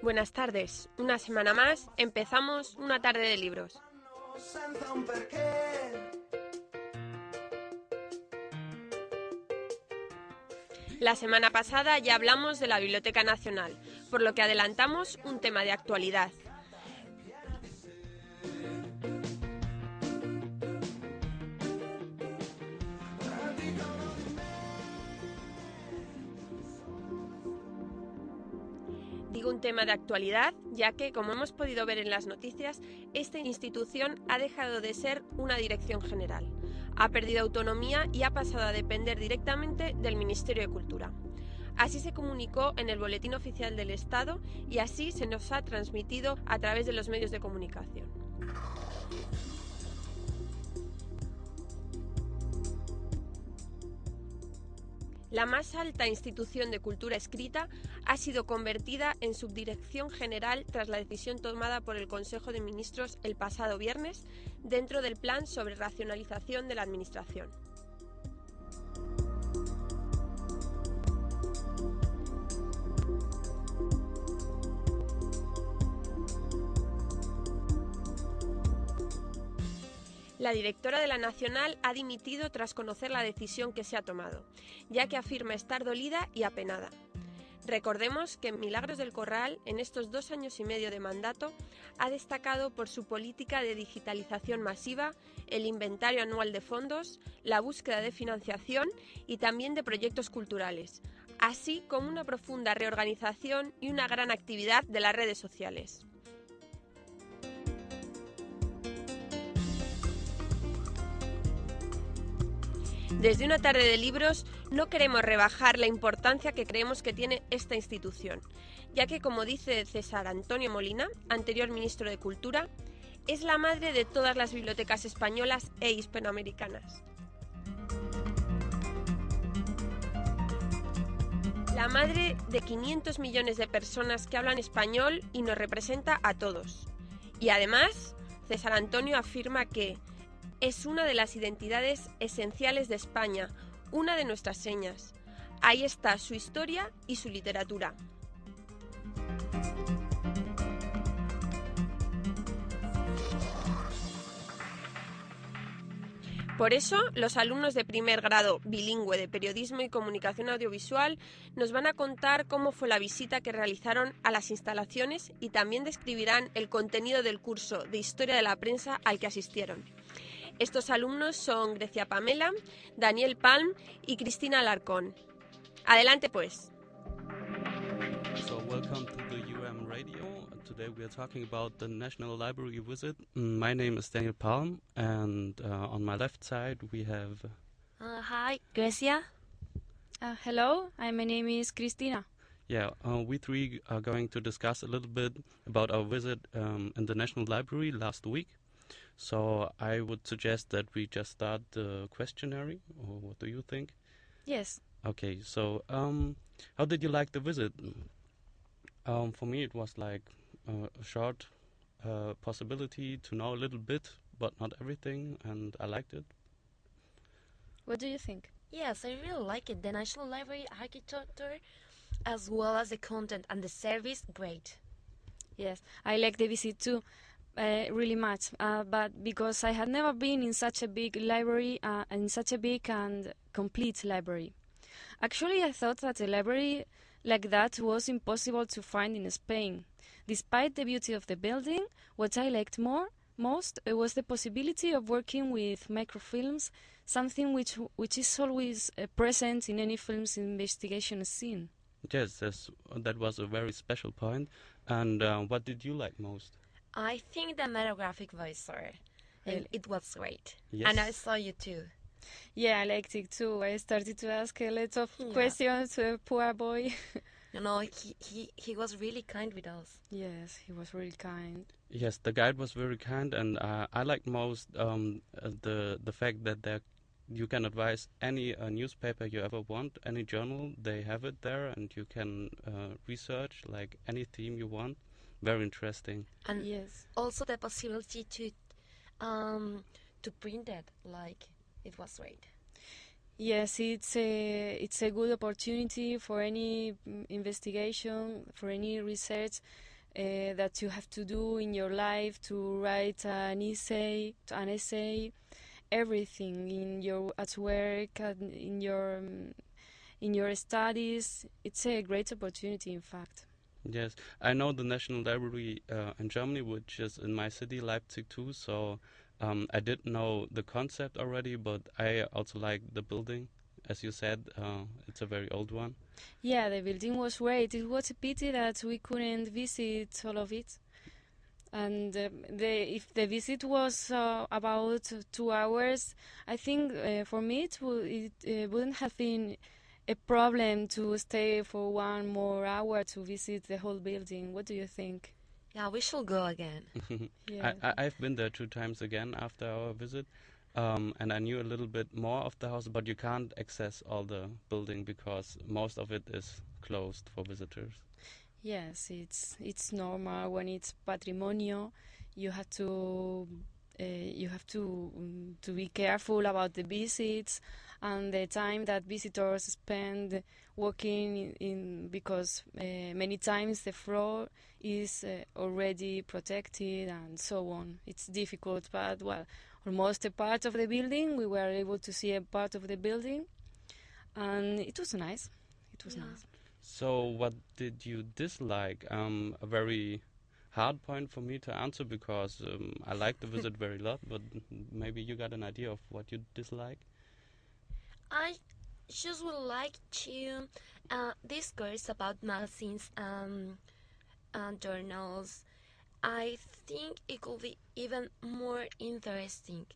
Buenas tardes. Una semana más empezamos una tarde de libros. La semana pasada ya hablamos de la Biblioteca Nacional, por lo que adelantamos un tema de actualidad. De actualidad, ya que, como hemos podido ver en las noticias, esta institución ha dejado de ser una dirección general. Ha perdido autonomía y ha pasado a depender directamente del Ministerio de Cultura. Así se comunicó en el Boletín Oficial del Estado y así se nos ha transmitido a través de los medios de comunicación. La más alta institución de cultura escrita ha sido convertida en subdirección general tras la decisión tomada por el Consejo de Ministros el pasado viernes dentro del Plan sobre racionalización de la Administración. La directora de la Nacional ha dimitido tras conocer la decisión que se ha tomado, ya que afirma estar dolida y apenada. Recordemos que Milagros del Corral, en estos dos años y medio de mandato, ha destacado por su política de digitalización masiva, el inventario anual de fondos, la búsqueda de financiación y también de proyectos culturales, así como una profunda reorganización y una gran actividad de las redes sociales. Desde una tarde de libros no queremos rebajar la importancia que creemos que tiene esta institución, ya que como dice César Antonio Molina, anterior ministro de Cultura, es la madre de todas las bibliotecas españolas e hispanoamericanas. La madre de 500 millones de personas que hablan español y nos representa a todos. Y además, César Antonio afirma que es una de las identidades esenciales de España, una de nuestras señas. Ahí está su historia y su literatura. Por eso, los alumnos de primer grado bilingüe de Periodismo y Comunicación Audiovisual nos van a contar cómo fue la visita que realizaron a las instalaciones y también describirán el contenido del curso de Historia de la Prensa al que asistieron. Estos alumnos son Grecia Pamela, Daniel Palm y Cristina Alarcón. Adelante pues. So welcome to the UM Radio. Today we are talking about the National Library visit. My name is Daniel Palm, and uh, on my left side we have. Uh, hi, Grecia. Uh, hello, uh, my name is Cristina. Yeah, uh, we three are going to discuss a little bit about our visit um, in the National Library last week. So I would suggest that we just start the questionnaire. Or what do you think? Yes. Okay, so um, how did you like the visit? Um, for me, it was like uh, a short uh, possibility to know a little bit, but not everything, and I liked it. What do you think? Yes, I really like it. The National Library architecture, as well as the content and the service, great. Yes, I like the visit too, uh, really much. Uh, but because I had never been in such a big library, uh, in such a big and complete library. Actually, I thought that a library like that was impossible to find in Spain. Despite the beauty of the building, what I liked more most uh, was the possibility of working with microfilms, something which which is always uh, present in any film's investigation scene. Yes, that was a very special point. And uh, what did you like most? I think the metographic voiceover. Really? It, it was great. Yes. And I saw you too. Yeah, I liked it too. I started to ask a lot of Yeah. questions to a poor boy. You know, he, he, he was really kind with us. yes, he was really kind. Yes, the guide was very kind, and uh, I liked most um, uh, the the fact that there you can advise any uh, newspaper you ever want, any journal, they have it there, and you can uh, research like any theme you want. Very interesting. And Yes. also the possibility to um to print it like it was great. Yes, it's a it's a good opportunity for any investigation, for any research uh, that you have to do in your life to write an essay, an essay, everything in your at work and in your in your studies. It's a great opportunity, in fact. Yes, I know the National Library uh, in Germany, which is in my city, Leipzig, too. So um, I did know the concept already, but I also like the building. As you said, uh, it's a very old one. Yeah, the building was great. It was a pity that we couldn't visit all of it. And um, the, if the visit was uh, about two hours, I think uh, for me it, wo- it uh, wouldn't have been a problem to stay for one more hour to visit the whole building. What do you think? Yeah, we should go again. Yeah. I, I, I've been there two times again after our visit, um, and I knew a little bit more of the house, but you can't access all the building because most of it is closed for visitors. Yes, it's it's normal when it's patrimonio. You have to uh, you have to um, to be careful about the visits and the time that visitors spend walking in, in because uh, many times the floor is uh, already protected and so on. It's difficult, but well, almost a part of the building we were able to see a part of the building, and it was nice. It was Yeah. nice. So, what did you dislike? Um, a very hard point for me to answer because um, I like the visit very lot, but maybe you got an idea of what you dislike. I just would like to uh, discourse about magazines and uh, journals. I think it could be even more interesting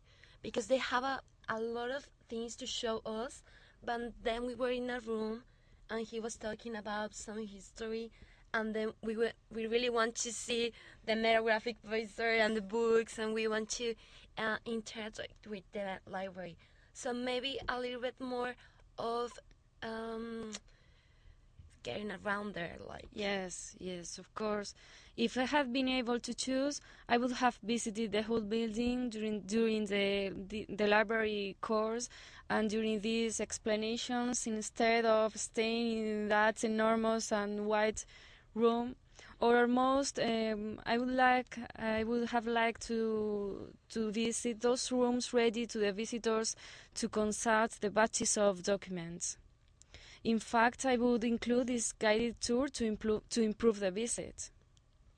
because they have a, a lot of things to show us. But then we were in a room and he was talking about some history. And then we were, we really want to see the metographic poster and the books, and we want to uh, interact with the library. So maybe a little bit more of um, getting around there, like Yes, yes, of course. If I had been able to choose, I would have visited the whole building during during the the, the library course and during these explanations instead of staying in that enormous and wide room. Or almost, um, I would like, I would have liked to to visit those rooms ready to the visitors to consult the batches of documents. In fact, I would include this guided tour to improve to improve the visit.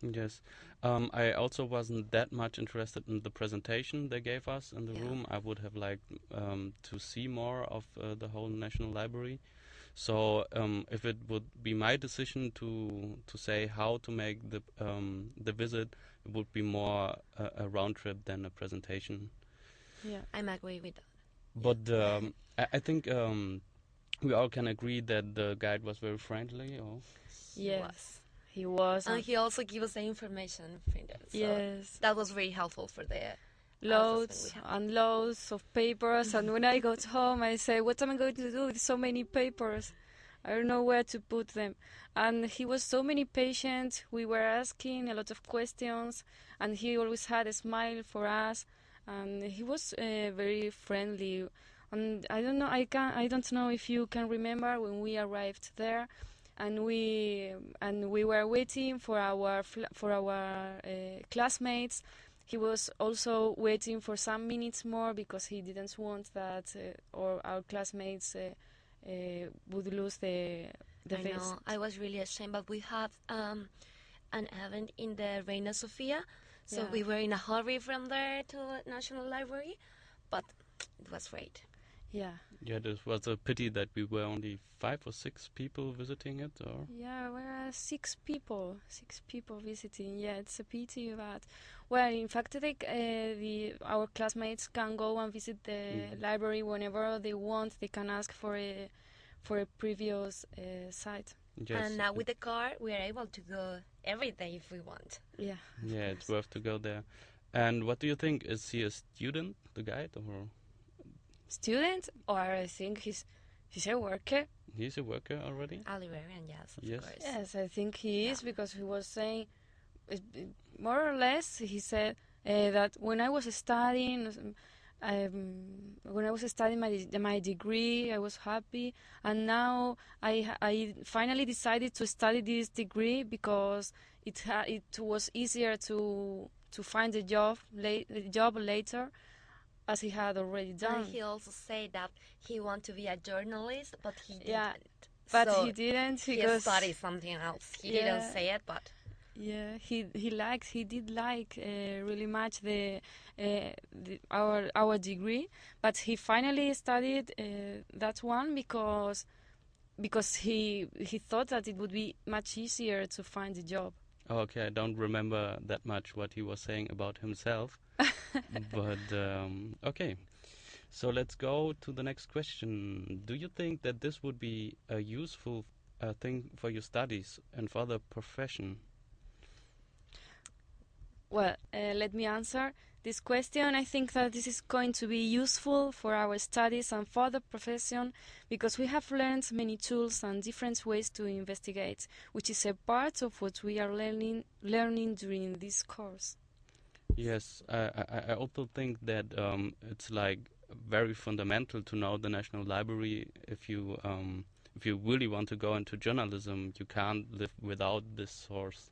Yes. Um, I also wasn't that much interested in the presentation they gave us in the Yeah. room. I would have liked um, to see more of uh, the whole National Library. So, um, if it would be my decision to to say how to make the um, the visit, it would be more a, a round trip than a presentation. Yeah. I'm agree with that. But um, I, I think um, we all can agree that the guide was very friendly. Or Yes. was. He was. And and- he also gave us the information. So yes. that was very helpful for the Loads and loads of papers. and when I got home, I said, What am I going to do with so many papers? I don't know where to put them. And he was so many patient. We were asking a lot of questions, and he always had a smile for us. And he was uh, very friendly. And I don't know. I can. I don't know if you can remember when we arrived there, and we and we were waiting for our for our uh, classmates he was also waiting for some minutes more because he didn't want that uh, or our classmates uh, uh, would lose the the I face. know. I was really ashamed, but we had um, an event in the Reina Sofia, so Yeah. we were in a hurry from there to the National Library, but it was great. Yeah, yeah, this was a pity that we were only five or six people visiting it. Or yeah, we are six people, six people visiting. Yeah, it's a pity, but well, in fact, they, uh, the our classmates can go and visit the Mhm. library whenever they want. They can ask for a for a previous uh, site. yes, and now with the car, we are able to go every day if we want. Yeah. Yeah, it's worth to go there. And what do you think? Is he a student, the guide, or Student, or I think he's he's a worker. he's a worker already? A librarian, yes, of Yes. course. Yes, I think he is Yeah. because he was saying, it- it- more or less, he said uh, that when I was studying, um, when I was studying my my degree, I was happy, and now I I finally decided to study this degree because it ha- it was easier to to find a job late job later, as he had already done. And he also said that he wanted to be a journalist, but he didn't. Yeah, but So he didn't he because studied something else. He Yeah. didn't say it, but Yeah, he he liked he did like uh, really much the, uh, the our our degree, but he finally studied uh, that one because because he he thought that it would be much easier to find a job. Oh, okay, I don't remember that much what he was saying about himself. but um, okay, so let's go to the next question. Do you think that this would be a useful uh, thing for your studies and for the profession? Well, uh, let me answer this question. I think that this is going to be useful for our studies and for the profession because we have learned many tools and different ways to investigate, which is a part of what we are learning learning during this course. Yes, I, I, I also think that um, it's like very fundamental to know the National Library. If you um, if you really want to go into journalism, you can't live without this source.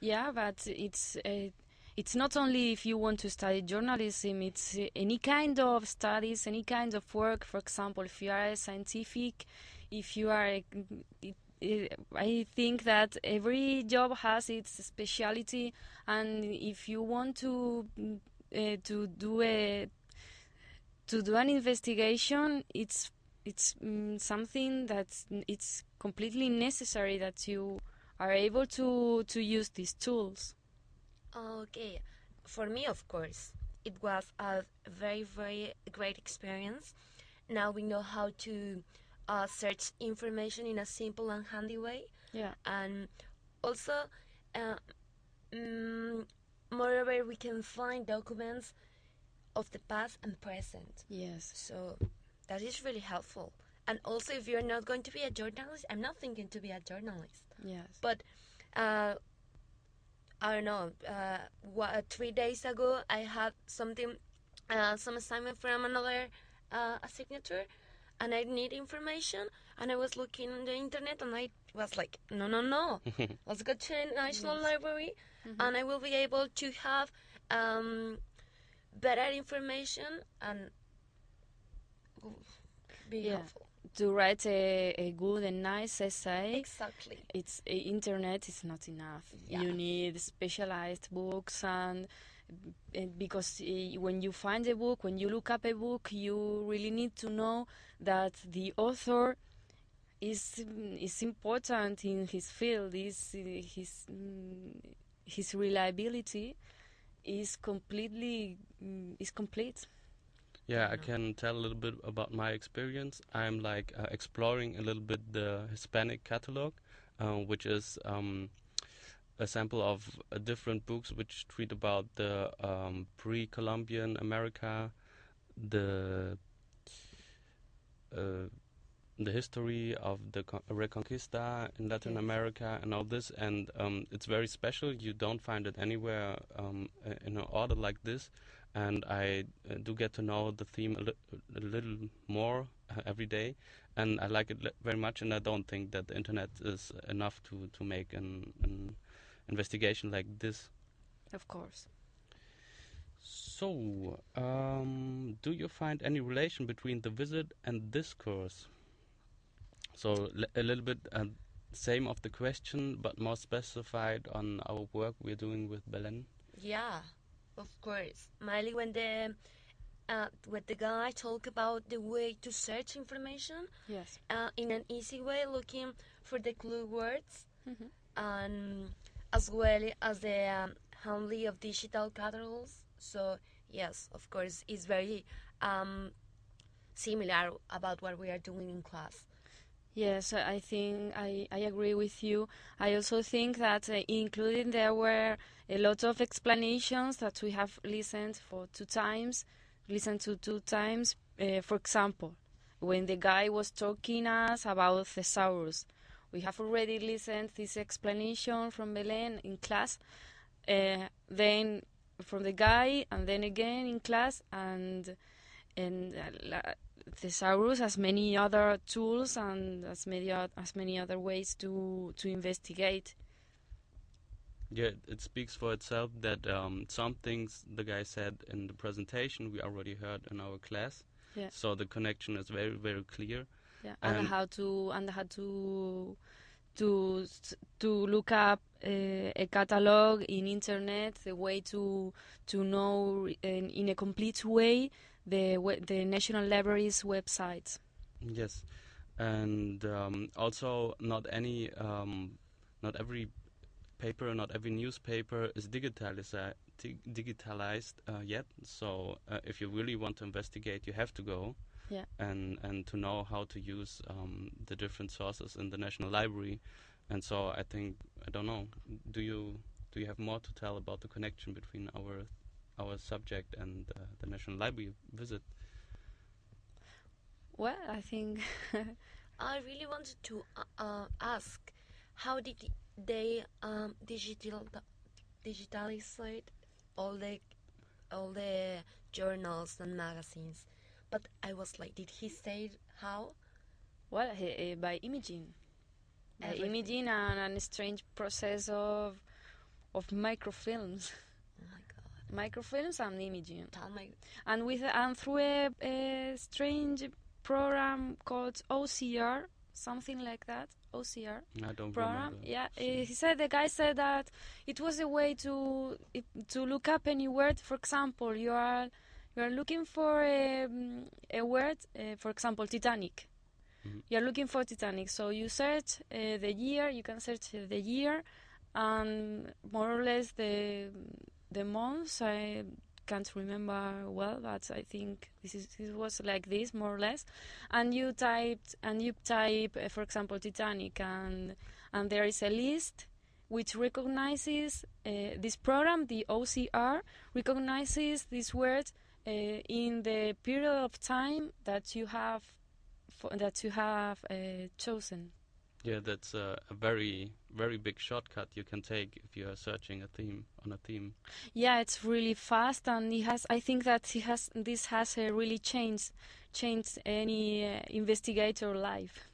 Yeah, but it's uh, it's not only if you want to study journalism. It's uh, any kind of studies, any kind of work. For example, if you are a scientific, if you are, it, it, I think that every job has its speciality, and if you want to mm, uh, to do a to do an investigation, it's it's mm, something that it's completely necessary that you are able to to use these tools. Okay, for me, of course, it was a very, very great experience. Now we know how to uh, search information in a simple and handy way, Yeah. and also, uh, mm, moreover, we can find documents of the past and present. Yes. So that is really helpful. And also, if you're not going to be a journalist, I'm not thinking to be a journalist. Yes. But uh, I don't know. Uh, what, three days ago, I had something, uh, some assignment from another uh, a signature, and I need information. And I was looking on the internet, and I was like, no, no, no. Let's go to the National Library, and I will be able to have um, better information and be Yeah. helpful. To write a, a good and nice essay, Exactly. it's internet is not enough. Yeah. You need specialized books and. and because uh, when you find a book, when you look up a book, you really need to know that the author is is important in his field. Is uh, his mm, his reliability is completely mm, is complete. Yeah, I can tell a little bit about my experience. I'm like uh, exploring a little bit the Hispanic catalog, uh, which is um, a sample of uh, different books which treat about the um, pre-Columbian America, the uh, the history of the Reconquista in Latin. America and all this, and um, it's very special. You don't find it anywhere um, in an order like this and I uh, do get to know the theme a, li- a little more uh, every day, and I like it very much. And I don't think that the internet is enough to to make an, an investigation like this. Of course. So, um, do you find any relation between the visit and this course? So l- a little bit uh, same of the question, but more specified on our work we're doing with Belen. Yeah, of course. Mainly when the uh, when the guy talk about the way to search information Yes. uh, in an easy way, looking for the clue words, Mhm. and as well as the um, handling of digital catalogs. So yes, of course, it's very um, similar about what we are doing in class. Yes, I think I, I agree with you. I also think that uh, including there were a lot of explanations that we have listened for two times, listened to two times. Uh, for example, when the guy was talking us about thesaurus, we have already listened this explanation from Belen in class, uh, then from the guy, and then again in class, and and uh, thesaurus has many other tools and as many as many other ways to to investigate. Yeah, it speaks for itself that um, some things the guy said in the presentation we already heard in our class. Yeah. So the connection is very, very clear. Yeah, and And- how to and how to to to look up uh, a catalog in internet, the way to to know in, in a complete way the the National Library's website. Yes, and um, also not any, um, not every paper, not every newspaper is digitalized digitalized uh, yet. So uh, if you really want to investigate, you have to go. Yeah. And and to know how to use um, the different sources in the National Library, and so I think I don't know. Do you do you have more to tell about the connection between our our subject and uh, the National Library visit? Well, I think I really wanted to uh, uh, ask, how did they um, digital digitalize all the all the journals and magazines? But I was like, did he say how? well uh, by imaging, by Everything. imaging and, a strange process of of microfilms, Oh my god! microfilms and imaging. And with and through a, a strange program called OCR, something like that. OCR I don't program. remember. Yeah, uh, he said the guy said that it was a way to to look up any word. For example, you are you are looking for a, um, a word, uh, for example, Titanic. Mhm. You are looking for Titanic, so you search uh, the year. You can search the year and more or less the the months. I can't remember well, but I think this is this was like this more or less. And you typed and you type, uh, for example, Titanic, and and there is a list which recognizes uh, this program, the OCR, recognizes this word uh, in the period of time that you have that you have chosen. Yeah, that's a, a very, very big shortcut you can take if you are searching a theme on a theme. Yeah, it's really fast, and it has. I think that he has. This has uh, really changed changed any uh, investigator life.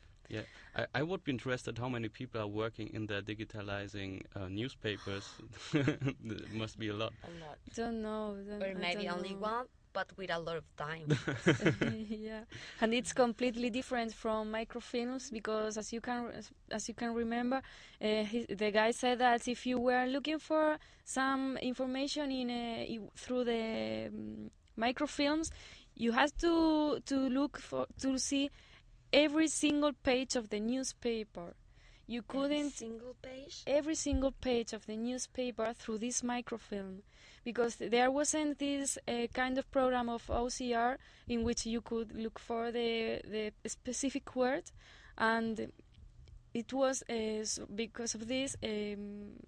I, I would be interested how many people are working in the digitalizing uh, newspapers. it must be a lot. a lot, Don't know. Don't, or maybe don't only know. one, but with a lot of time. yeah, and it's completely different from microfilms because, as you can as you can remember, uh, he, the guy said that if you were looking for some information in a, i- through the um, microfilms, you had to to look for to see every single page of the newspaper. You couldn't single page. every single page of the newspaper through this microfilm because there wasn't this uh, kind of program of OCR in which you could look for the the specific word. And it was uh, because of this um,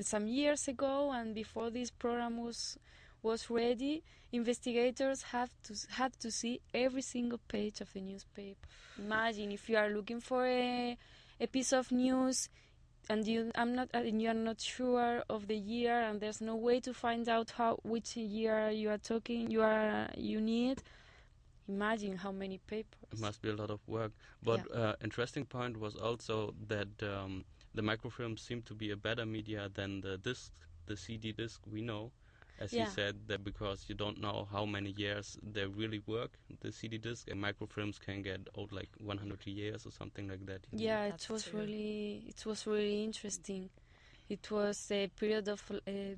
some years ago and before this program was was ready investigators have to had to see every single page of the newspaper. Imagine if you are looking for a a piece of news and you I'm not and you are not sure of the year and there's no way to find out how which year you are talking you are you need imagine how many papers It must be a lot of work. But uh, interesting point was also that um, the microfilms seem to be a better media than the disc, the CD disc we know. As Yeah. you said, that because you don't know how many years they really work, the CD disc and microfilms can get old like 100 years or something like that. you yeah That's it was true. really it was really interesting it was a period of a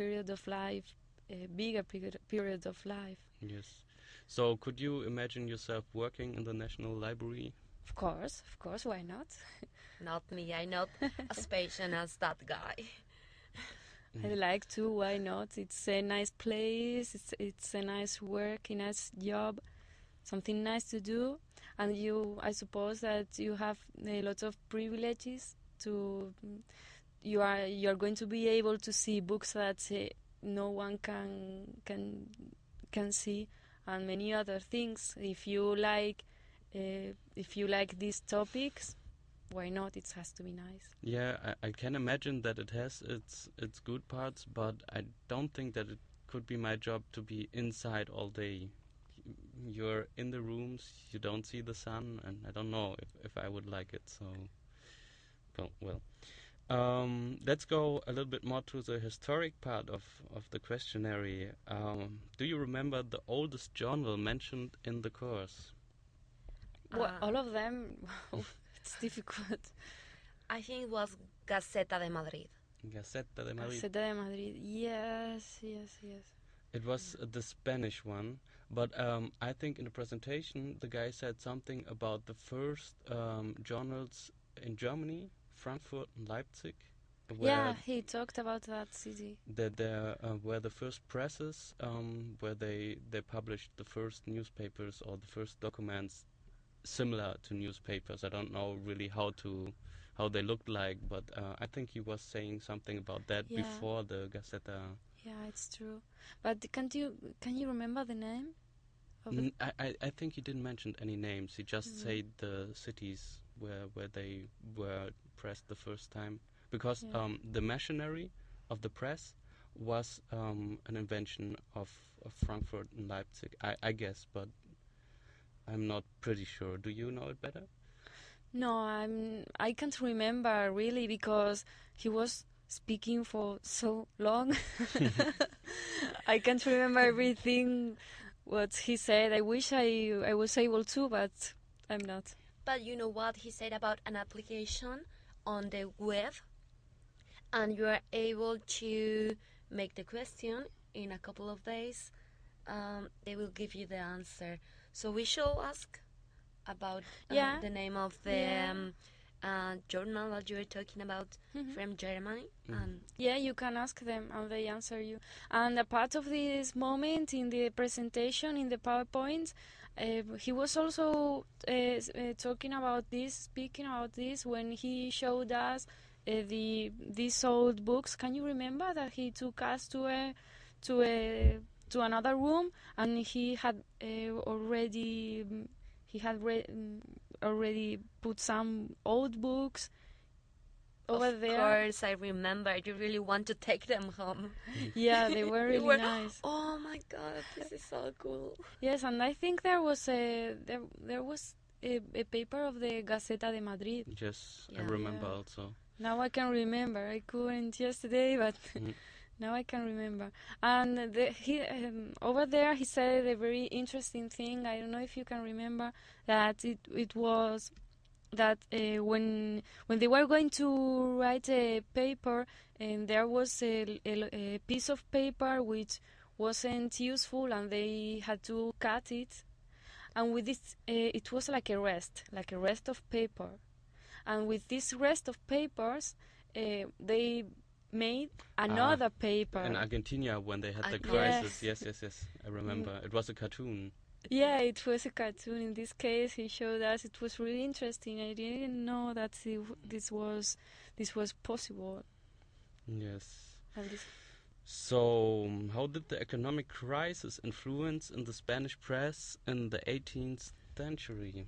period of life a bigger period, period of life Yes. So could you imagine yourself working in the National Library? of course of course why not Not me. I'm not as patient as that guy. I like to. Why not? It's a nice place. It's it's a nice work, a nice job, something nice to do, and you. I suppose that you have a lot of privileges. To you are you are going to be able to see books that uh, no one can can can see, and many other things. If you like, uh, if you like these topics, why not? It has to be nice. Yeah, I, I can imagine that it has its its good parts, but I don't think that it could be my job to be inside all day, you're in the rooms, you don't see the sun, and I don't know if, if I would like it. So, well, well. Um, let's go a little bit more to the historic part of, of the questionnaire. Um, do you remember the oldest journal mentioned in the course? Well, Uh, all of them, it's difficult. I think it was Gaceta de Madrid. Gaceta de Madrid. Gaceta de Madrid. Yes, yes, yes. It was uh, the Spanish one, but um, I think in the presentation the guy said something about the first um, journals in Germany, Frankfurt and Leipzig, where Yeah, he talked about that city. that there uh, were the first presses um, where they they published the first newspapers or the first documents similar to newspapers. I don't know really how to how they looked like, but uh, I think he was saying something about that Yeah. before the Gazeta. Yeah, it's true. But can't you can you remember the name? N- I, I I think he didn't mention any names. He just Mhm. said the cities where where they were pressed the first time because Yeah. um, the machinery of the press was um, an invention of, of Frankfurt and Leipzig. I, I guess, but I'm not pretty sure. Do you know it better? No, I'm. I can't remember really because he was speaking for so long. I can't remember everything what he said. I wish I I was able to, but I'm not. But you know what he said about an application on the web, and you are able to make the question in a couple of days. Um, they will give you the answer. So we shall ask about uh, Yeah. the name of the Yeah. um, uh, journal that you were talking about Mhm. from Germany. Mhm. And Yeah, you can ask them and they answer you. And a part of this moment in the presentation, in the PowerPoint, uh, he was also uh, uh, talking about this, speaking about this when he showed us uh, the these old books. Can you remember that he took us to a to a to another room and he had uh, already mm, he had re- mm, already put some old books over of there. course, I remember. You really want to take them home. Yeah, they were You really were- nice. Oh my god, this is so cool. Yes, and I think there was a there there was a, a paper of the Gaceta de Madrid. Yes, I remember Yeah. also. Now I can remember. I couldn't yesterday, but Mhm. now I can remember. And the, he um, over there he said a very interesting thing. I don't know if you can remember that it it was that uh, when when they were going to write a paper and there was a, a, a piece of paper which wasn't useful and they had to cut it and with this uh, it was like a rest like a rest of paper and with this rest of papers uh, they made ah. another paper In Argentina, when they had I- the ah, crisis, Yes. yes, yes, yes, I remember. Mm. It was a cartoon. Yeah, it was a cartoon. In this case, he showed us. It was really interesting. I didn't know that it- this was this was possible. Yes. And this, So, how did the economic crisis influence in the Spanish press in the 18th century?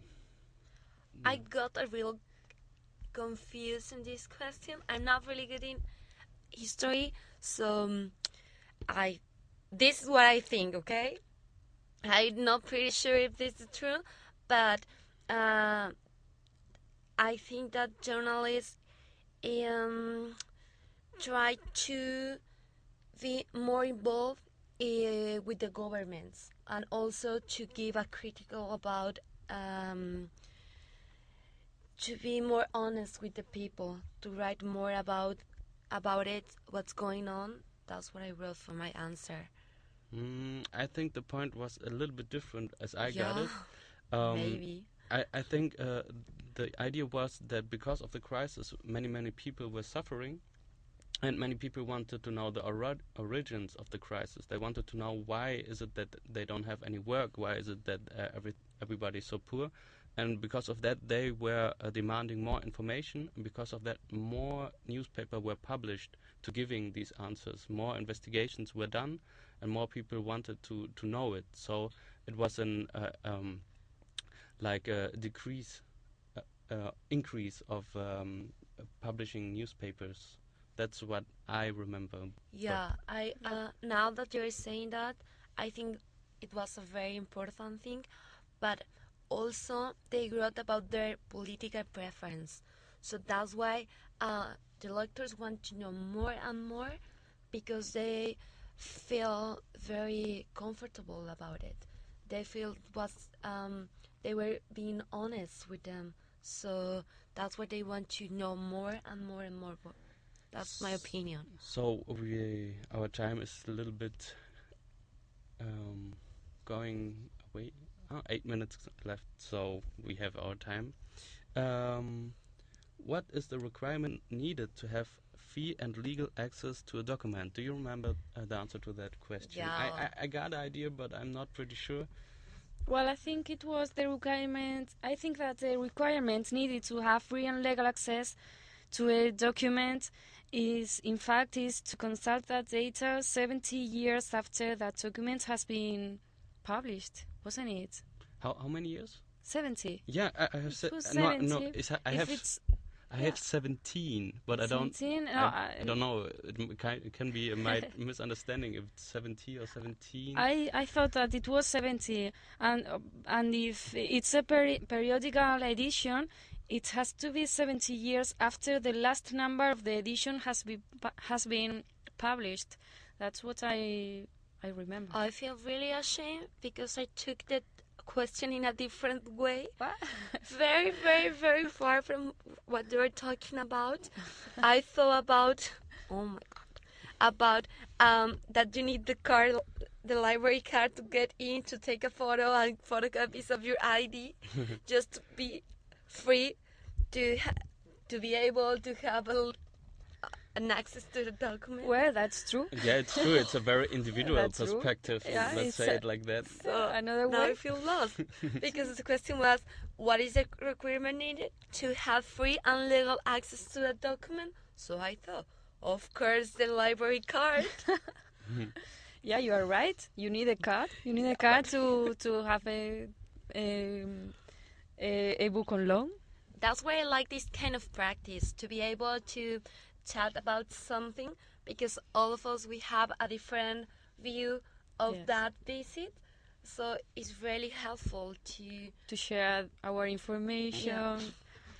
I got a real confused in this question. I'm not really good in history, so I this is what I think. Okay, I'm not pretty sure if this is true, but uh, I think that journalists um, try to be more involved uh, with the governments and also to give a critical about. Um, to be more honest with the people, to write more about about it, what's going on. That's what I wrote for my answer. Mm, I think the point was a little bit different as I got it. Um, Maybe. I, I think uh, the idea was that because of the crisis, many, many people were suffering, and many people wanted to know the ori- origins of the crisis. They wanted to know why is it that they don't have any work? Why is it that uh, every everybody is so poor? And because of that, they were uh, demanding more information. And because of that, more newspapers were published to giving these answers. More investigations were done, and more people wanted to, to know it. So it was an uh, um, like a decrease, uh, uh, increase of um, publishing newspapers. That's what I remember. Yeah, I uh, now that you're saying that, I think it was a very important thing, but also they wrote about their political preference. So that's why uh, the lectors want to know more and more because they feel very comfortable about it. They feel was um, they were being honest with them. So that's why they want to know more and more and more. That's my opinion. So we our time is a little bit um, going away. Oh, eight minutes left, so we have our time. Um, what is the requirement needed to have fee and legal access to a document? Do you remember uh, the answer to that question? I, Yeah. I, I got an idea, but I'm not pretty sure. Well, I think it was the requirement. I think that the requirement needed to have free and legal access to a document is, in fact, is to consult that data 70 years after that document has been published, wasn't it? How how many years? 70. Yeah, I, I have said no. No, 70. it's, I if have it's I yeah. have seventeen, but I don't. 17, no, I, I- don't know. It, can, it can be a mi- misunderstanding if it's 70 or 17. I, I thought that it was 70, and and if it's a peri- periodical edition, it has to be 70 years after the last number of the edition has been has been published. That's what I I remember. I feel really ashamed because I took that question in a different way. What? very, very, very far from what they were talking about. I thought about, oh my god, about um, that you need the card, the library card to get in to take a photo and photocopies of your ID, just to be free to ha- to be able to have a, an access to the document. well, that's true. yeah, it's true. It's a very individual That's perspective. Yeah, let's say a- it like that. So Another now way. I feel lost because the question was, what is the requirement needed to have free and legal access to a document? So I thought, of course, the library card. Yeah, you are right. You need a card. You need a card to to have a um, a, a book on loan. That's why I like this kind of practice to be able to chat about something because all of us we have a different view of Yes. that visit. So it's really helpful to to share our information,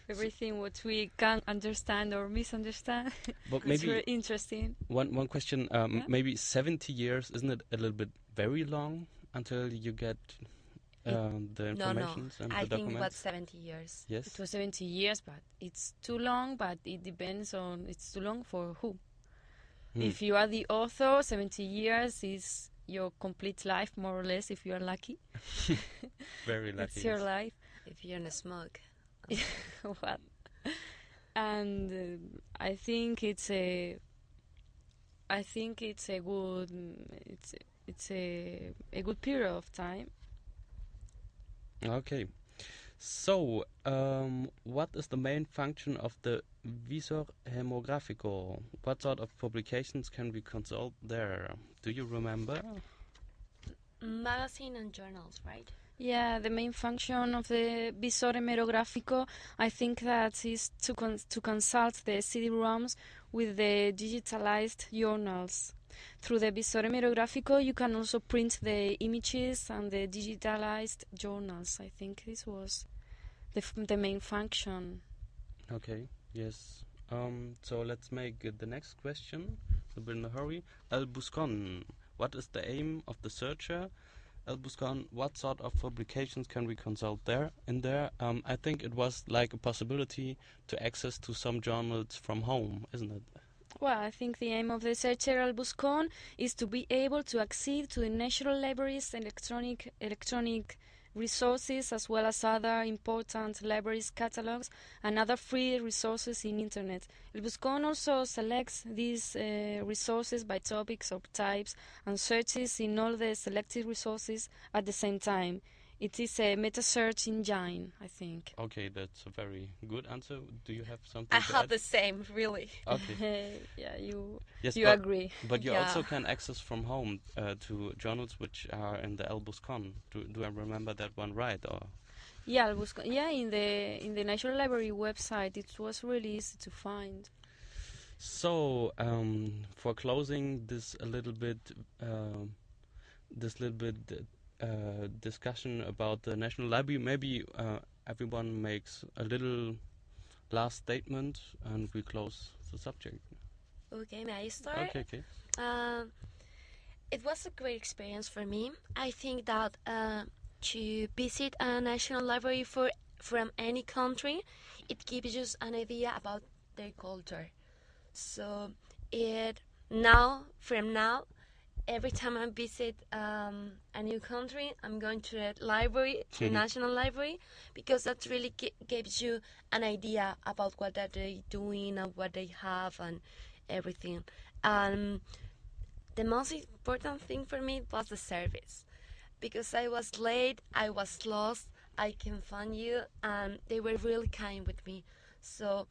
everything what we can understand or misunderstand. But it's maybe very interesting. one one question. Um, Yeah. Maybe 70 years isn't it a little bit very long until you get It- um, the no no. and I the think documents? about seventy years. yes. It was 70 years, but it's too long. But it depends on it's too long for who. Hmm. If you are the author, 70 years is your complete life, more or less, if you are lucky. very lucky. It's your life. If you're in a smoke. what? And uh, I think it's a. I think it's a good. It's it's a a good period of time. Okay. So, um, what is the main function of the Visor Hemerográfico? What sort of publications can we consult there? Do you remember? Magazine and journals, right? Yeah, the main function of the Visor Hemerográfico, I think that is to con- to consult the CD-ROMs with the digitalized journals. Through the Visor Hemerográfico, you can also print the images and the digitalized journals. I think this was the the main function. Okay, yes. Um, so let's make uh, the next question. Bit in a hurry. El Buscon. What is the aim of the searcher? El Buscon. What sort of publications can we consult there? In there, um, I think it was like a possibility to access to some journals from home, isn't it? Well, I think the aim of the Searcher al Buscon is to be able to accede to the National Library's electronic electronic resources as well as other important libraries catalogs and other free resources in internet. El Buscon also selects these uh, resources by topics or types and searches in all the selected resources at the same time. It is a meta search engine, I think. Okay, that's a very good answer. Do you have something? I to have add? the same, really. Okay. yeah, you Yes, you but, agree. but you Yeah. also can access from home uh, to journals which are in the El Buscon. Do, do I remember that one right? Or Yeah, it was, yeah, in the in the National Library website, it was really easy to find. so um, for closing this a little bit, um this little bit uh, discussion about the National Library. Maybe uh, everyone makes a little last statement and we close the subject. Okay, may I start? Okay, okay. Um, it was a great experience for me. I think that uh, to visit a national library for from any country, it gives you an idea about their culture. So it now from now, every time I visit um, a new country, I'm going to a library, to Mhm. national library, because that really gi- gives you an idea about what are they doing and what they have and everything. Um, the most important thing for me was the service because I was late, I was lost, I can find you, and they were really kind with me. So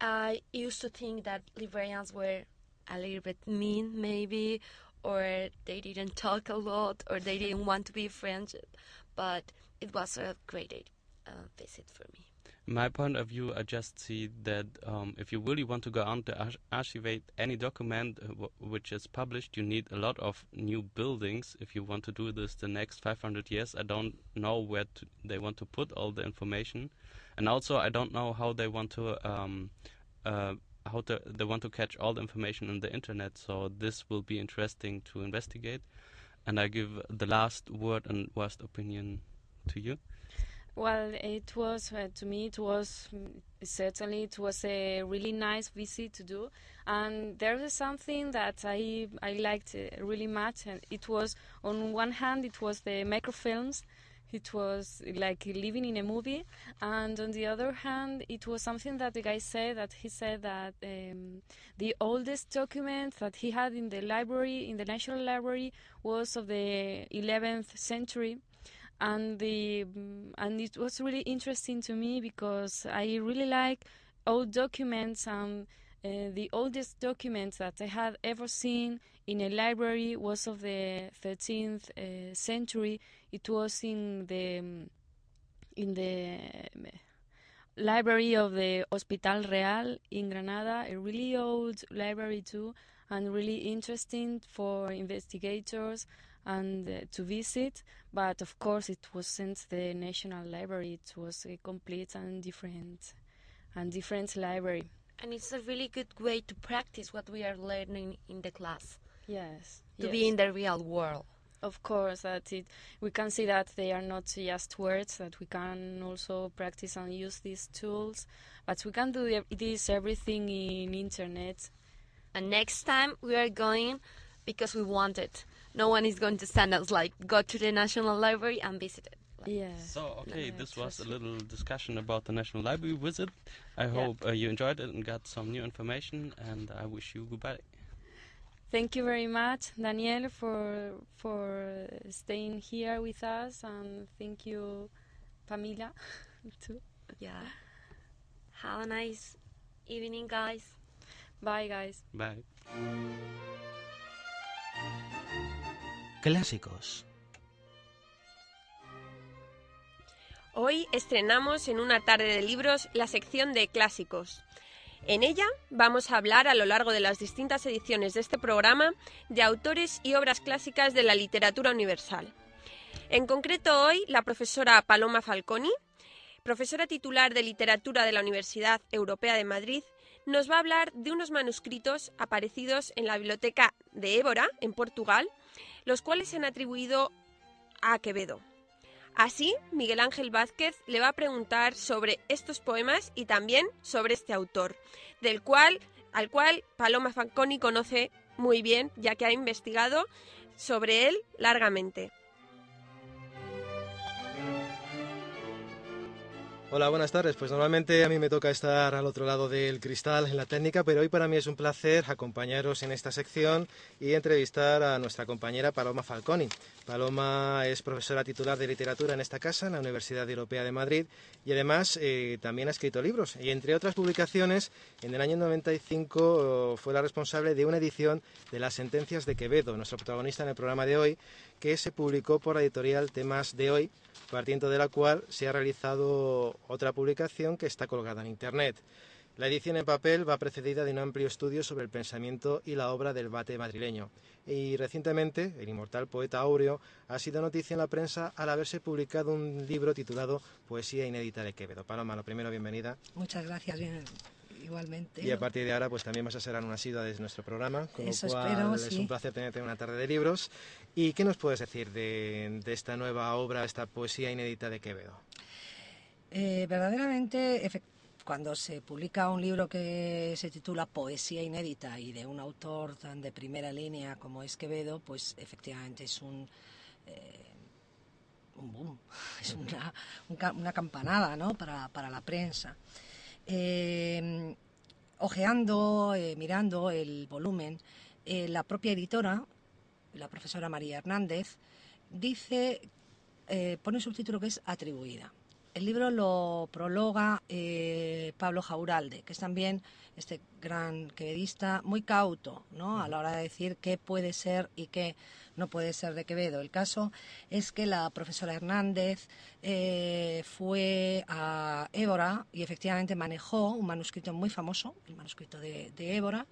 I used to think that librarians were a little bit mean, maybe, or they didn't talk a lot, or they didn't want to be friends. But it was a great uh, visit for me. My point of view, I just see that um, if you really want to go on to arch- archivate any document uh, w- which is published, you need a lot of new buildings. If you want to do this the next 500 years, I don't know where to, they want to put all the information, and also I don't know how they want to um, uh, how to, they want to catch all the information on the internet. So this will be interesting to investigate. And I give the last word and last opinion to you. Well, it was uh, to me. It was mm, certainly it was a really nice visit to do, and there was something that I I liked uh, really much. And it was on one hand, it was the microfilms. It was like living in a movie, and on the other hand, it was something that the guy said that he said that um, the oldest document that he had in the library, in the National Library, was of the 11th century. And the and it was really interesting to me because I really like old documents and uh, the oldest document that I had ever seen in a library was of the 13th uh, century. It was in the mm, in the um, library of the Hospital Real in Granada, a really old library too, and really interesting for investigators and uh, to visit. But of course, it wasn't the National Library. It was a complete and different and different library. And it's a really good way to practice what we are learning in the class, Yes, to yes. be in the real world. Of course, that it we can see that they are not just words. That we can also practice and use these tools. But we can do this everything in internet. And next time we are going because we want it. No one is going to send us like go to the National Library and visit it. Yes. So, okay, Yeah, this was a little discussion about the National Library visit. I Yeah. hope uh, you enjoyed it and got some new information, and I wish you goodbye. Thank you very much, Daniel, for for staying here with us, and thank you, Pamela, too. Yeah. Have a nice evening, guys. Bye, guys. Bye. Clásicos. Hoy estrenamos en una tarde de libros la sección de clásicos. En ella vamos a hablar a lo largo de las distintas ediciones de este programa de autores y obras clásicas de la literatura universal. En concreto hoy la profesora Paloma Falconi, profesora titular de literatura de la Universidad Europea de Madrid, nos va a hablar de unos manuscritos aparecidos en la biblioteca de Évora, en Portugal, los cuales se han atribuido a Quevedo. Así, Miguel Ángel Vázquez le va a preguntar sobre estos poemas y también sobre este autor, del cual, al cual Paloma Fanconi conoce muy bien, ya que ha investigado sobre él largamente. Hola, buenas tardes. Pues normalmente a mí me toca estar al otro lado del cristal en la técnica, pero hoy para mí es un placer acompañaros en esta sección y entrevistar a nuestra compañera Paloma Falconi. Paloma es profesora titular de literatura en esta casa, en la Universidad Europea de Madrid, y además eh, también ha escrito libros. Y entre otras publicaciones, en el año 95 eh, fue la responsable de una edición de Las Sentencias de Quevedo, nuestro protagonista en el programa de hoy, que se publicó por la editorial Temas de Hoy, partiendo de la cual se ha realizado otra publicación que está colgada en Internet. La edición en papel va precedida de un amplio estudio sobre el pensamiento y la obra del bate madrileño. Y recientemente, el inmortal poeta Aureo ha sido noticia en la prensa al haberse publicado un libro titulado Poesía inédita de Quevedo. Paloma, lo primero, bienvenida. Muchas gracias, bien, igualmente. Y a partir de ahora, pues también vas a ser una asidua de nuestro programa, con Eso lo cual espero, es sí. un placer tenerte en una tarde de libros. ¿Y qué nos puedes decir de, de esta nueva obra, esta poesía inédita de Quevedo? Eh, verdaderamente, cuando se publica un libro que se titula Poesía inédita y de un autor tan de primera línea como es Quevedo, pues efectivamente es un, eh, boom, es una, un ca- una campanada ¿no? para, para la prensa. Eh, ojeando, mirando el volumen, la propia editora, la profesora María Hernández, dice, pone un subtítulo que es atribuida. El libro lo prologa eh, Pablo Jauralde, que es también este gran quevedista muy cauto ¿no? a la hora de decir qué puede ser y qué no puede ser de Quevedo. El caso es que la profesora Hernández eh, fue a Évora y efectivamente manejó un manuscrito muy famoso, el manuscrito de, de Évora,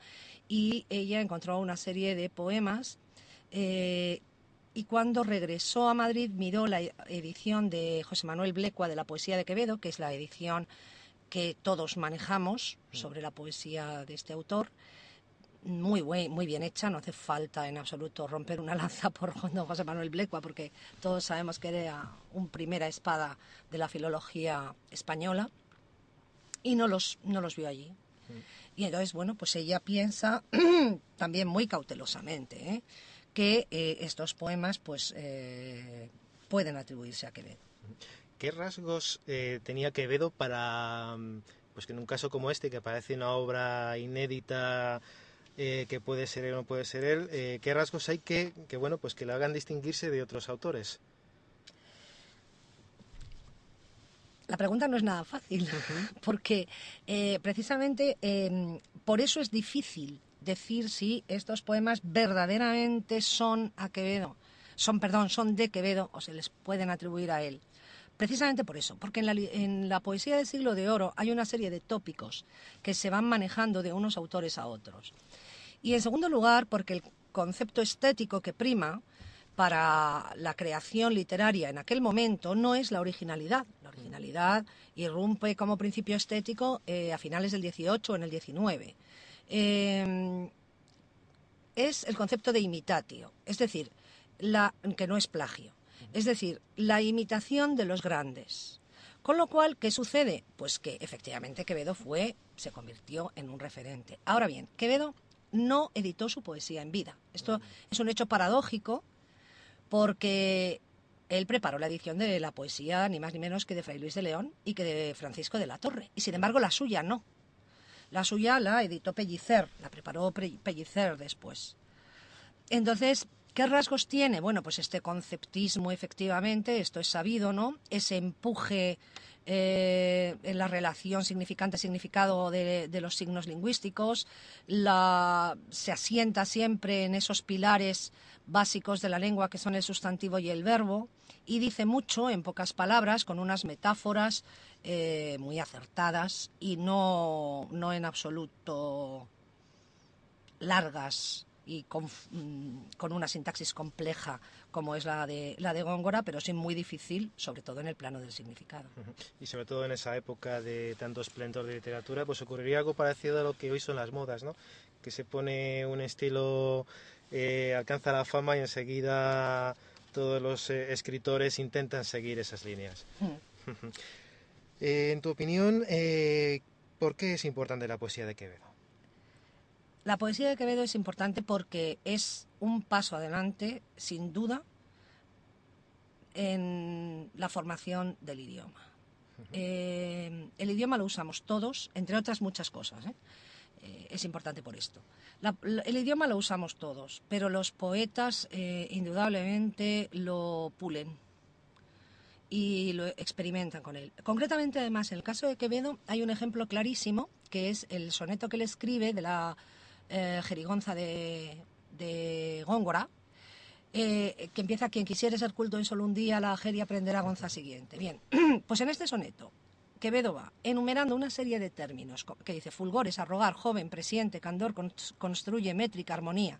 y ella encontró una serie de poemas eh, y cuando regresó a Madrid miró la edición de José Manuel Blecua de la poesía de Quevedo, que es la edición que todos manejamos sobre la poesía de este autor. Muy, muy bien hecha, no hace falta en absoluto romper una lanza por don José Manuel Blecua, porque todos sabemos que era un primera espada de la filología española y no los, no los vio allí. Y entonces, bueno, pues ella piensa también muy cautelosamente ¿eh? Que eh, estos poemas pues eh, pueden atribuirse a Quevedo. ¿Qué rasgos eh, tenía Quevedo para, mm, pues que en un caso como este, que parece una obra inédita, que puede ser él o no puede ser él, qué rasgos hay que, que, bueno, pues que le hagan distinguirse de otros autores? La pregunta no es nada fácil, porque precisamente eh, por eso es difícil decir si estos poemas verdaderamente son a Quevedo, son, perdón, son de Quevedo o se les pueden atribuir a él. Precisamente por eso, porque en la, poesía del siglo de oro hay una serie de tópicos que se van manejando de unos autores a otros. Y en segundo lugar, porque el concepto estético que prima para la creación literaria en aquel momento no es la originalidad. La originalidad irrumpe como principio estético eh, a finales del 18 o en el 19. Eh, es el concepto de imitatio, es decir, la, que no es plagio, es decir, la imitación de los grandes. Con lo cual, ¿qué sucede? Pues que efectivamente Quevedo fue, se convirtió en un referente. Ahora bien, Quevedo no editó su poesía en vida. Esto es un hecho paradójico porque él preparó la edición de la poesía ni más ni menos que de Fray Luis de León y que de Francisco de la Torre. Y sin embargo, la suya no. La suya la editó Pellicer, la preparó Pre- Pellicer después. Entonces, ¿qué rasgos tiene? Bueno, pues este conceptismo, efectivamente, esto es sabido, ¿no? Ese empuje eh, en la relación significante-significado de, de los signos lingüísticos, la, se asienta siempre en esos pilares básicos de la lengua que son el sustantivo y el verbo, y dice mucho, en pocas palabras, con unas metáforas eh, muy acertadas y no, no en absoluto largas y con, mm, con una sintaxis compleja como es la de, la de Góngora, pero sí muy difícil, sobre todo en el plano del significado. Y sobre todo en esa época de tanto esplendor de literatura, pues ocurriría algo parecido a lo que hoy son las modas, ¿no? Que se pone un estilo, eh, alcanza la fama y enseguida todos los eh, escritores intentan seguir esas líneas. Mm. Eh, en tu opinión, ¿por qué es importante la poesía de Quevedo? La poesía de Quevedo es importante porque es un paso adelante, sin duda, en la formación del idioma. Eh, el idioma lo usamos todos, entre otras muchas cosas. ¿eh? Eh, es importante por esto. La- el idioma lo usamos todos, pero los poetas eh, indudablemente lo pulen y lo experimentan con él. Concretamente, además, en el caso de Quevedo hay un ejemplo clarísimo, que es el soneto que él escribe de la eh, jerigonza de, de Góngora, eh, que empieza quien quisiere ser culto en solo un día, la jeria aprenderá gonza siguiente. Bien, pues en este soneto, Quevedo va enumerando una serie de términos que dice fulgores, arrogar, joven, presiente, candor, cons- construye, métrica, armonía.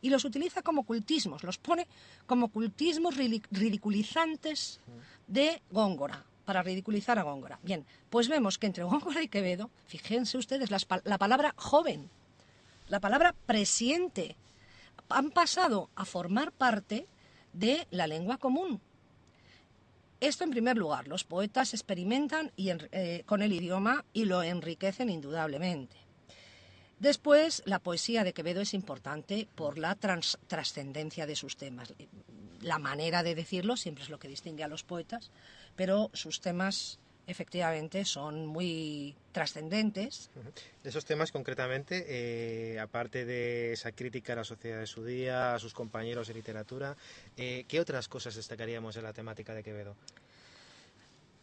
Y los utiliza como cultismos, los pone como cultismos ridiculizantes de Góngora, para ridiculizar a Góngora. Bien, pues vemos que entre Góngora y Quevedo, fíjense ustedes, pa- la palabra joven, la palabra presiente, han pasado a formar parte de la lengua común. Esto en primer lugar, los poetas experimentan y eh, con el idioma y lo enriquecen indudablemente. Después, la poesía de Quevedo es importante por la trascendencia de sus temas. La manera de decirlo siempre es lo que distingue a los poetas, pero sus temas efectivamente son muy trascendentes. De esos temas concretamente, eh, aparte de esa crítica a la sociedad de su día, a sus compañeros de literatura, eh, ¿qué otras cosas destacaríamos en la temática de Quevedo?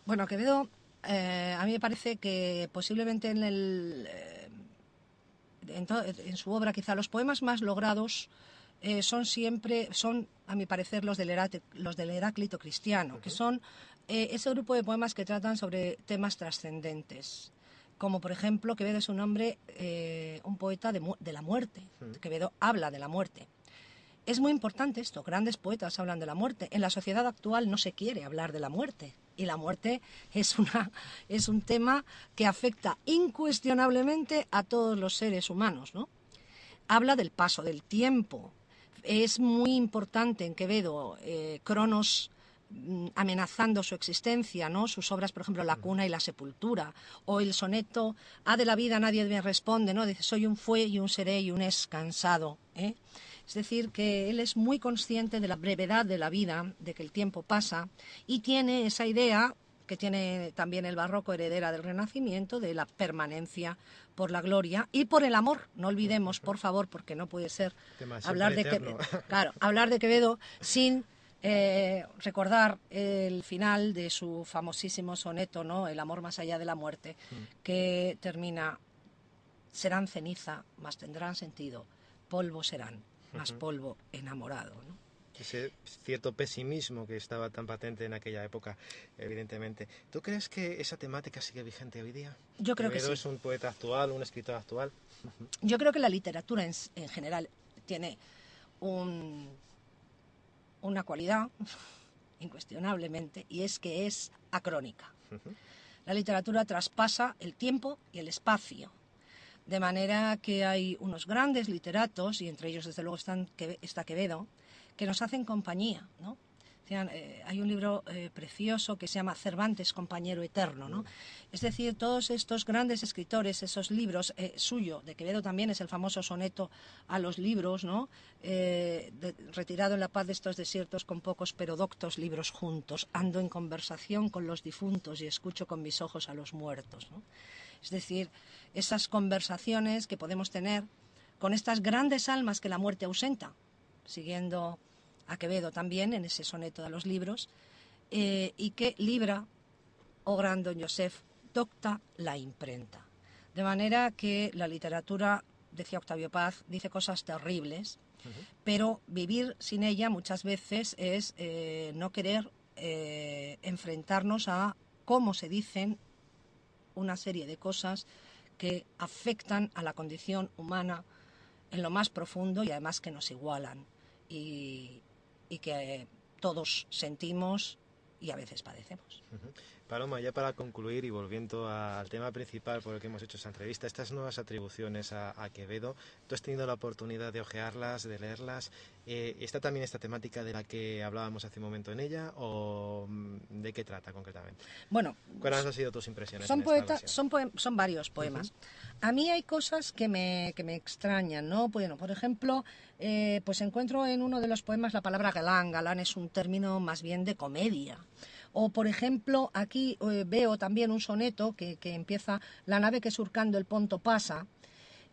Bueno, Quevedo, eh, a mí me parece que posiblemente en, el, en, en su obra quizá los poemas más logrados eh, son siempre, son a mi parecer los del, Herate- los del Heráclito cristiano, que son eh, ese grupo de poemas que tratan sobre temas trascendentes. Como por ejemplo, Quevedo es un hombre, eh, un poeta de, la muerte. Quevedo habla de la muerte. Es muy importante esto, grandes poetas hablan de la muerte. En la sociedad actual no se quiere hablar de la muerte y la muerte es, una, es un tema que afecta incuestionablemente a todos los seres humanos. ¿no? Habla del paso del tiempo. Es muy importante en Quevedo, eh, Cronos mm, amenazando su existencia, ¿no? Sus obras, por ejemplo, La cuna y la sepultura, o el soneto A de la vida nadie me responde, ¿no? Dice, soy un fue y un seré y un es cansado, ¿eh? Es decir, que él es muy consciente de la brevedad de la vida, de que el tiempo pasa, y tiene esa idea que tiene también el barroco heredera del Renacimiento, de la permanencia por la gloria y por el amor. No olvidemos, por favor, porque no puede ser hablar de, Quevedo, claro, hablar de Quevedo sin eh, recordar el final de su famosísimo soneto, ¿no? El amor más allá de la muerte, que termina serán ceniza, mas tendrán sentido, polvo serán, más polvo enamorado, ¿no? Ese cierto pesimismo que estaba tan patente en aquella época, evidentemente. ¿Tú crees que esa temática sigue vigente hoy día? Yo creo que sí. es un poeta actual, un escritor actual. Yo creo que la literatura en, en general tiene un- una cualidad, incuestionablemente, y es que es acrónica. La literatura traspasa el tiempo y el espacio. De manera que hay unos grandes literatos, y entre ellos desde luego están, está Quevedo, que nos hacen compañía. ¿no? Decían, eh, hay un libro eh, precioso que se llama Cervantes, compañero eterno. ¿no? Es decir, todos estos grandes escritores, esos libros, eh, suyo, de Quevedo también es el famoso soneto a los libros, ¿no? Eh, de- retirado en la paz de estos desiertos con pocos pero doctos libros juntos, ando en conversación con los difuntos y escucho con mis ojos a los muertos. ¿no? Es decir, esas conversaciones que podemos tener con estas grandes almas que la muerte ausenta, siguiendo a Quevedo también en ese soneto de los libros, eh, y que libra, oh gran don Joseph, docta la imprenta. De manera que la literatura, decía Octavio Paz, dice cosas terribles, pero vivir sin ella muchas veces es eh, no querer eh, enfrentarnos a cómo se dicen una serie de cosas que afectan a la condición humana en lo más profundo y además que nos igualan y, y que todos sentimos y a veces padecemos. Paloma, ya para concluir y volviendo al tema principal por el que hemos hecho esta entrevista, estas nuevas atribuciones a, a Quevedo, tú has tenido la oportunidad de ojearlas, de leerlas. Eh, ¿Está también esta temática de la que hablábamos hace un momento en ella o mm, de qué trata concretamente? Bueno, ¿Cuáles han sido tus impresiones? son, poem- son varios poemas. A mí hay cosas que me, que me extrañan, ¿no? Bueno, por ejemplo, eh, pues encuentro en uno de los poemas la palabra galán. Galán es un término más bien de comedia. O, por ejemplo, aquí eh, veo también un soneto que, empieza La nave que surcando el ponto pasa.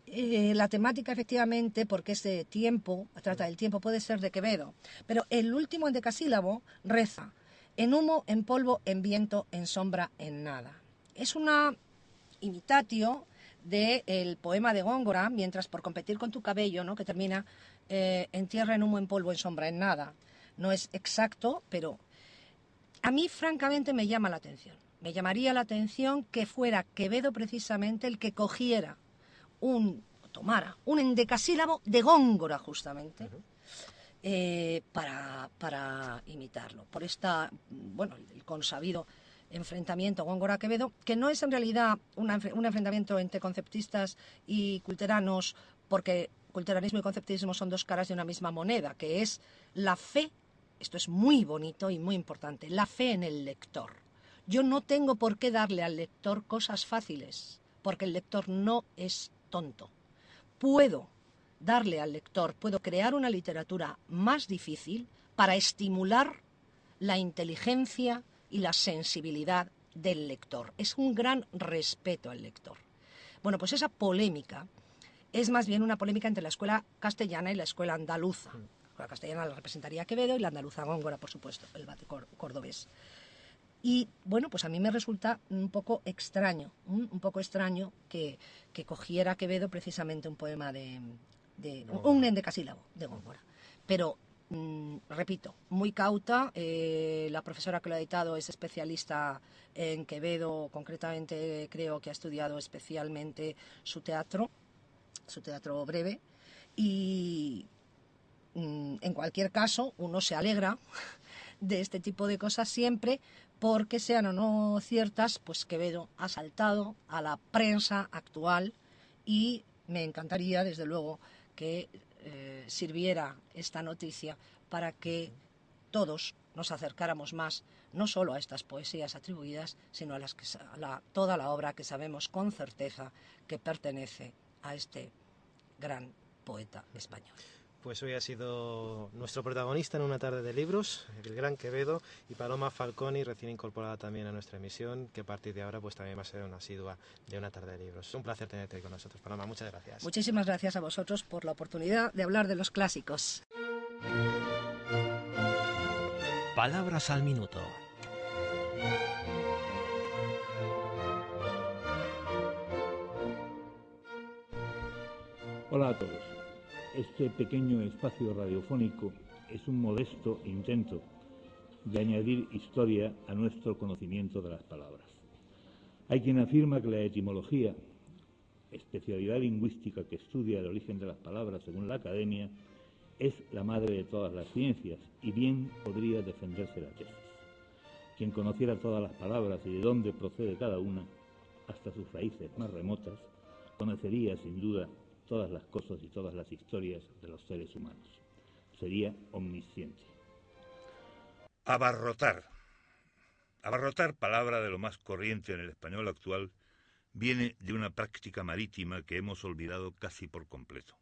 Eh, la temática, efectivamente, porque ese tiempo, trata del tiempo, puede ser de Quevedo. Pero el último endecasílabo reza en humo, en polvo, en viento, en sombra, en nada. Es una imitatio del poema de Góngora, mientras por competir con tu cabello, ¿no? que termina eh, en tierra, en humo, en polvo, en sombra, en nada. No es exacto, pero a mí francamente me llama la atención. me llamaría la atención que fuera Quevedo precisamente el que cogiera un, tomara un endecasílabo de Góngora justamente. eh, para, para imitarlo. Por esta, bueno, el consabido enfrentamiento Góngora-Quevedo, que no es en realidad una un enfrentamiento entre conceptistas y culteranos, porque culteranismo y conceptismo son dos caras de una misma moneda, que es la fe, esto es muy bonito y muy importante, la fe en el lector. Yo no tengo por qué darle al lector cosas fáciles, porque el lector no es tonto. Puedo darle al lector, puedo crear una literatura más difícil para estimular la inteligencia y la sensibilidad del lector. Es un gran respeto al lector. Bueno, pues esa polémica es más bien una polémica entre la escuela castellana y la escuela andaluza. La castellana la representaría Quevedo y la andaluza Góngora, por supuesto, el bate cordobés. Y bueno, pues a mí me resulta un poco extraño, un poco extraño que, que cogiera Quevedo precisamente un poema de, de un endecasílabo de Góngora. Pero, mm, repito, muy cauta, eh, la profesora que lo ha editado es especialista en Quevedo, concretamente creo que ha estudiado especialmente su teatro, su teatro breve, y en cualquier caso uno se alegra de este tipo de cosas siempre porque sean o no ciertas, pues Quevedo ha saltado a la prensa actual y me encantaría, desde luego, que eh, sirviera esta noticia para que todos nos acercáramos más, no solo a estas poesías atribuidas, sino a, las que, a toda la obra que sabemos con certeza que pertenece a este gran poeta español. Pues hoy ha sido nuestro protagonista en una tarde de libros, el gran Quevedo, y Paloma Falconi, recién incorporada también a nuestra emisión, que a partir de ahora pues también va a ser una asidua de una tarde de libros. Es un placer tenerte con nosotros, Paloma. Muchas gracias. Muchísimas gracias a vosotros por la oportunidad de hablar de los clásicos. Palabras al minuto. Hola a todos. Este pequeño espacio radiofónico es un modesto intento de añadir historia a nuestro conocimiento de las palabras. Hay quien afirma que la etimología, especialidad lingüística que estudia el origen de las palabras según la academia, es la madre de todas las ciencias y bien podría defenderse la tesis. Quien conociera todas las palabras y de dónde procede cada una, hasta sus raíces más remotas, conocería sin duda todas las cosas y todas las historias de los seres humanos. Sería omnisciente. Abarrotar. Abarrotar, palabra de lo más corriente en el español actual, viene de una práctica marítima que hemos olvidado casi por completo.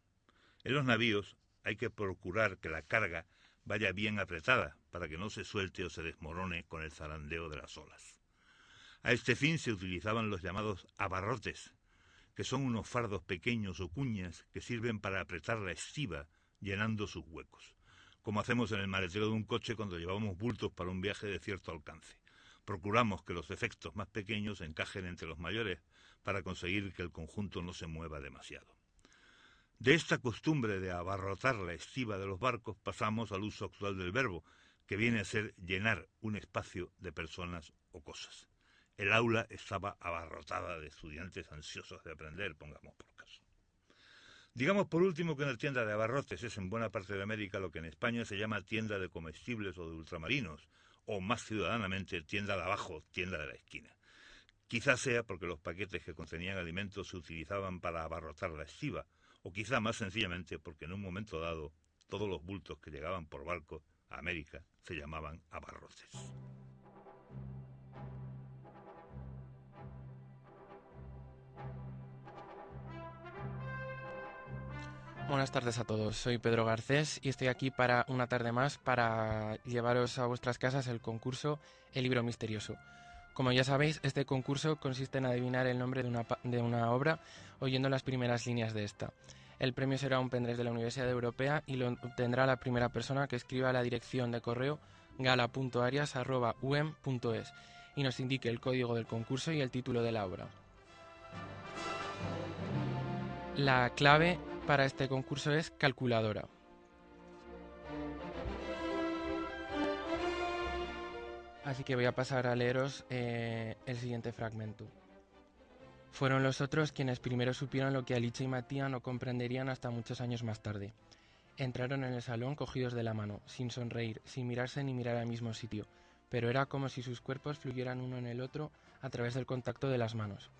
En los navíos hay que procurar que la carga vaya bien apretada para que no se suelte o se desmorone con el zarandeo de las olas. A este fin se utilizaban los llamados abarrotes, que son unos fardos pequeños o cuñas que sirven para apretar la estiba llenando sus huecos, como hacemos en el maletero de un coche cuando llevamos bultos para un viaje de cierto alcance. Procuramos que los efectos más pequeños encajen entre los mayores para conseguir que el conjunto no se mueva demasiado. De esta costumbre de abarrotar la estiba de los barcos pasamos al uso actual del verbo, que viene a ser llenar un espacio de personas o cosas. El aula estaba abarrotada de estudiantes ansiosos de aprender, pongamos por caso. Digamos por último que una tienda de abarrotes es en buena parte de América lo que en España se llama tienda de comestibles o de ultramarinos, o más ciudadanamente tienda de abajo, tienda de la esquina. Quizás sea porque los paquetes que contenían alimentos se utilizaban para abarrotar la estiva, o quizá más sencillamente porque en un momento dado todos los bultos que llegaban por barco a América se llamaban abarrotes. Buenas tardes a todos, soy Pedro Garcés y estoy aquí para una tarde más para llevaros a vuestras casas el concurso El libro misterioso. Como ya sabéis, este concurso consiste en adivinar el nombre de una, de una obra oyendo las primeras líneas de esta. El premio será un pendrive de la Universidad Europea y lo obtendrá la primera persona que escriba a la dirección de correo gala.arias.um.es y nos indique el código del concurso y el título de la obra. La clave para este concurso es calculadora. así que voy a pasar a leeros eh, el siguiente fragmento. Fueron los otros quienes primero supieron lo que Alicia y Matías no comprenderían hasta muchos años más tarde. Entraron en el salón cogidos de la mano, sin sonreír, sin mirarse ni mirar al mismo sitio, pero era como si sus cuerpos fluyeran uno en el otro a través del contacto de las manos.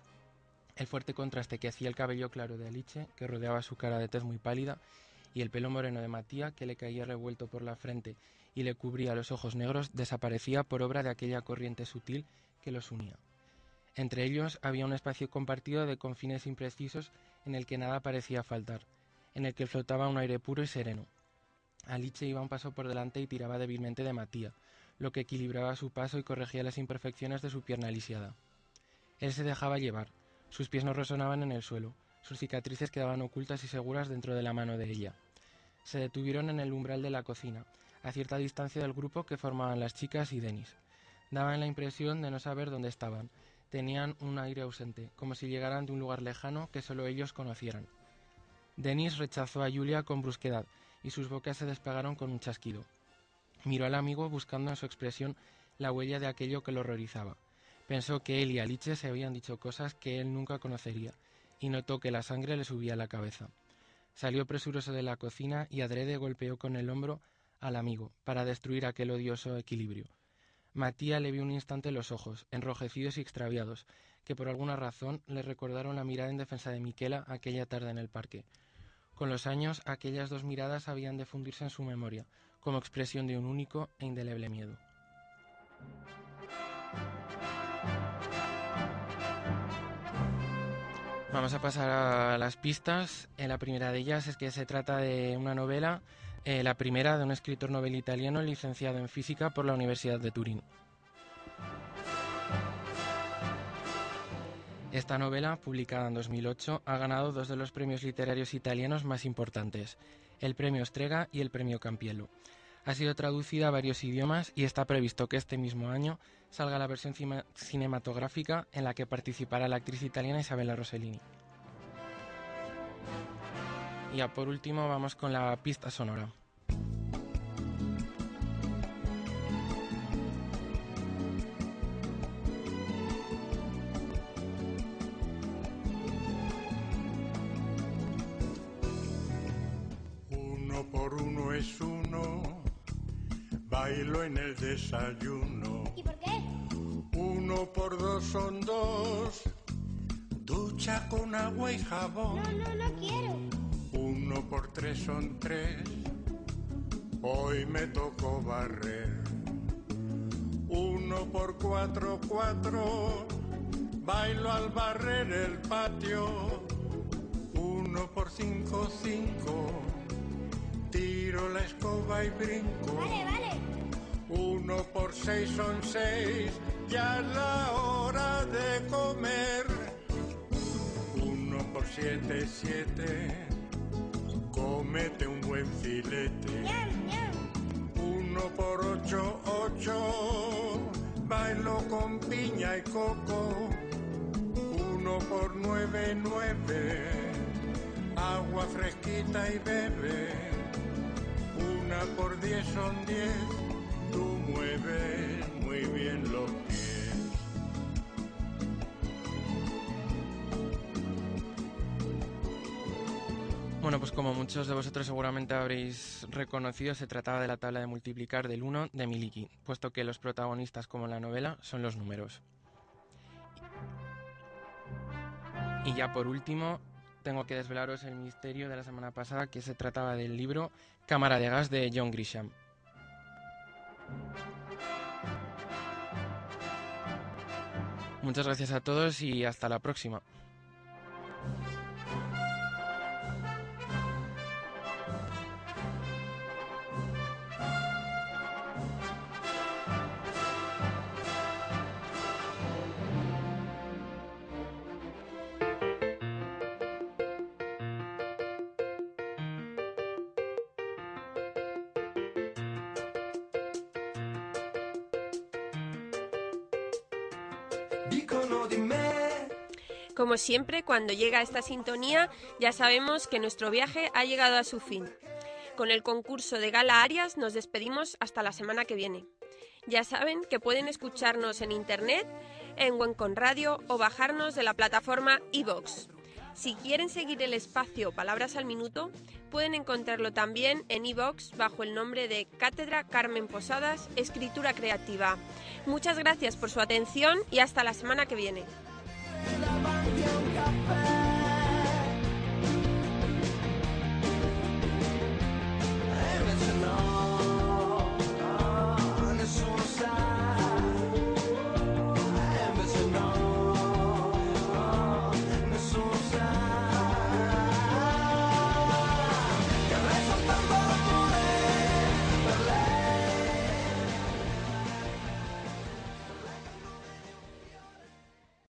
El fuerte contraste que hacía el cabello claro de Alice, que rodeaba su cara de tez muy pálida, y el pelo moreno de Matías, que le caía revuelto por la frente y le cubría los ojos negros, desaparecía por obra de aquella corriente sutil que los unía. Entre ellos había un espacio compartido de confines imprecisos en el que nada parecía faltar, en el que flotaba un aire puro y sereno. Alice iba un paso por delante y tiraba débilmente de Matías, lo que equilibraba su paso y corregía las imperfecciones de su pierna lisiada. Él se dejaba llevar, sus pies no resonaban en el suelo, sus cicatrices quedaban ocultas y seguras dentro de la mano de ella. Se detuvieron en el umbral de la cocina, a cierta distancia del grupo que formaban las chicas y Denis. Daban la impresión de no saber dónde estaban. Tenían un aire ausente, como si llegaran de un lugar lejano que solo ellos conocieran. Denis rechazó a Julia con brusquedad y sus bocas se despegaron con un chasquido. Miró al amigo buscando en su expresión la huella de aquello que lo horrorizaba. Pensó que él y Alice se habían dicho cosas que él nunca conocería, y notó que la sangre le subía a la cabeza. Salió presuroso de la cocina y adrede golpeó con el hombro al amigo para destruir aquel odioso equilibrio. Matías le vio un instante los ojos, enrojecidos y extraviados, que por alguna razón le recordaron la mirada en defensa de Miquela aquella tarde en el parque. Con los años, aquellas dos miradas habían de fundirse en su memoria, como expresión de un único e indeleble miedo. Vamos a pasar a las pistas. Eh, la primera de ellas es que se trata de una novela, eh, la primera de un escritor novel italiano licenciado en física por la Universidad de Turín. Esta novela, publicada en 2008, ha ganado dos de los premios literarios italianos más importantes, el Premio Strega y el Premio Campiello. Ha sido traducida a varios idiomas y está previsto que este mismo año salga la versión cinematográfica en la que participará la actriz italiana Isabella Rossellini. Y ya por último vamos con la pista sonora. Desayuno. ¿Y por qué? Uno por dos son dos, ducha con agua y jabón. No, no, no quiero. Uno por tres son tres, hoy me tocó barrer. Uno por cuatro, cuatro, bailo al barrer el patio. Uno por cinco, cinco, tiro la escoba y brinco. Vale, vale. Uno por seis son seis, ya es la hora de comer. Uno por siete, siete, cómete un buen filete. Uno por ocho, ocho, bailo con piña y coco. Uno por nueve, nueve, agua fresquita y bebe. Una por diez son diez, tú mueves muy bien los pies. Bueno, pues como muchos de vosotros seguramente habréis reconocido, se trataba de la tabla de multiplicar del 1 de Miliki, puesto que los protagonistas, como la novela, son los números. Y ya por último, tengo que desvelaros el misterio de la semana pasada, que se trataba del libro Cámara de Gas de John Grisham. Muchas gracias a todos y hasta la próxima. Como siempre, cuando llega esta sintonía, ya sabemos que nuestro viaje ha llegado a su fin. Con el concurso de Gala Arias nos despedimos hasta la semana que viene. Ya saben que pueden escucharnos en internet, en Wencon Radio o bajarnos de la plataforma iVox. Si quieren seguir el espacio Palabras al Minuto, pueden encontrarlo también en iVox bajo el nombre de Cátedra Carmen Posadas Escritura Creativa. Muchas gracias por su atención y hasta la semana que viene.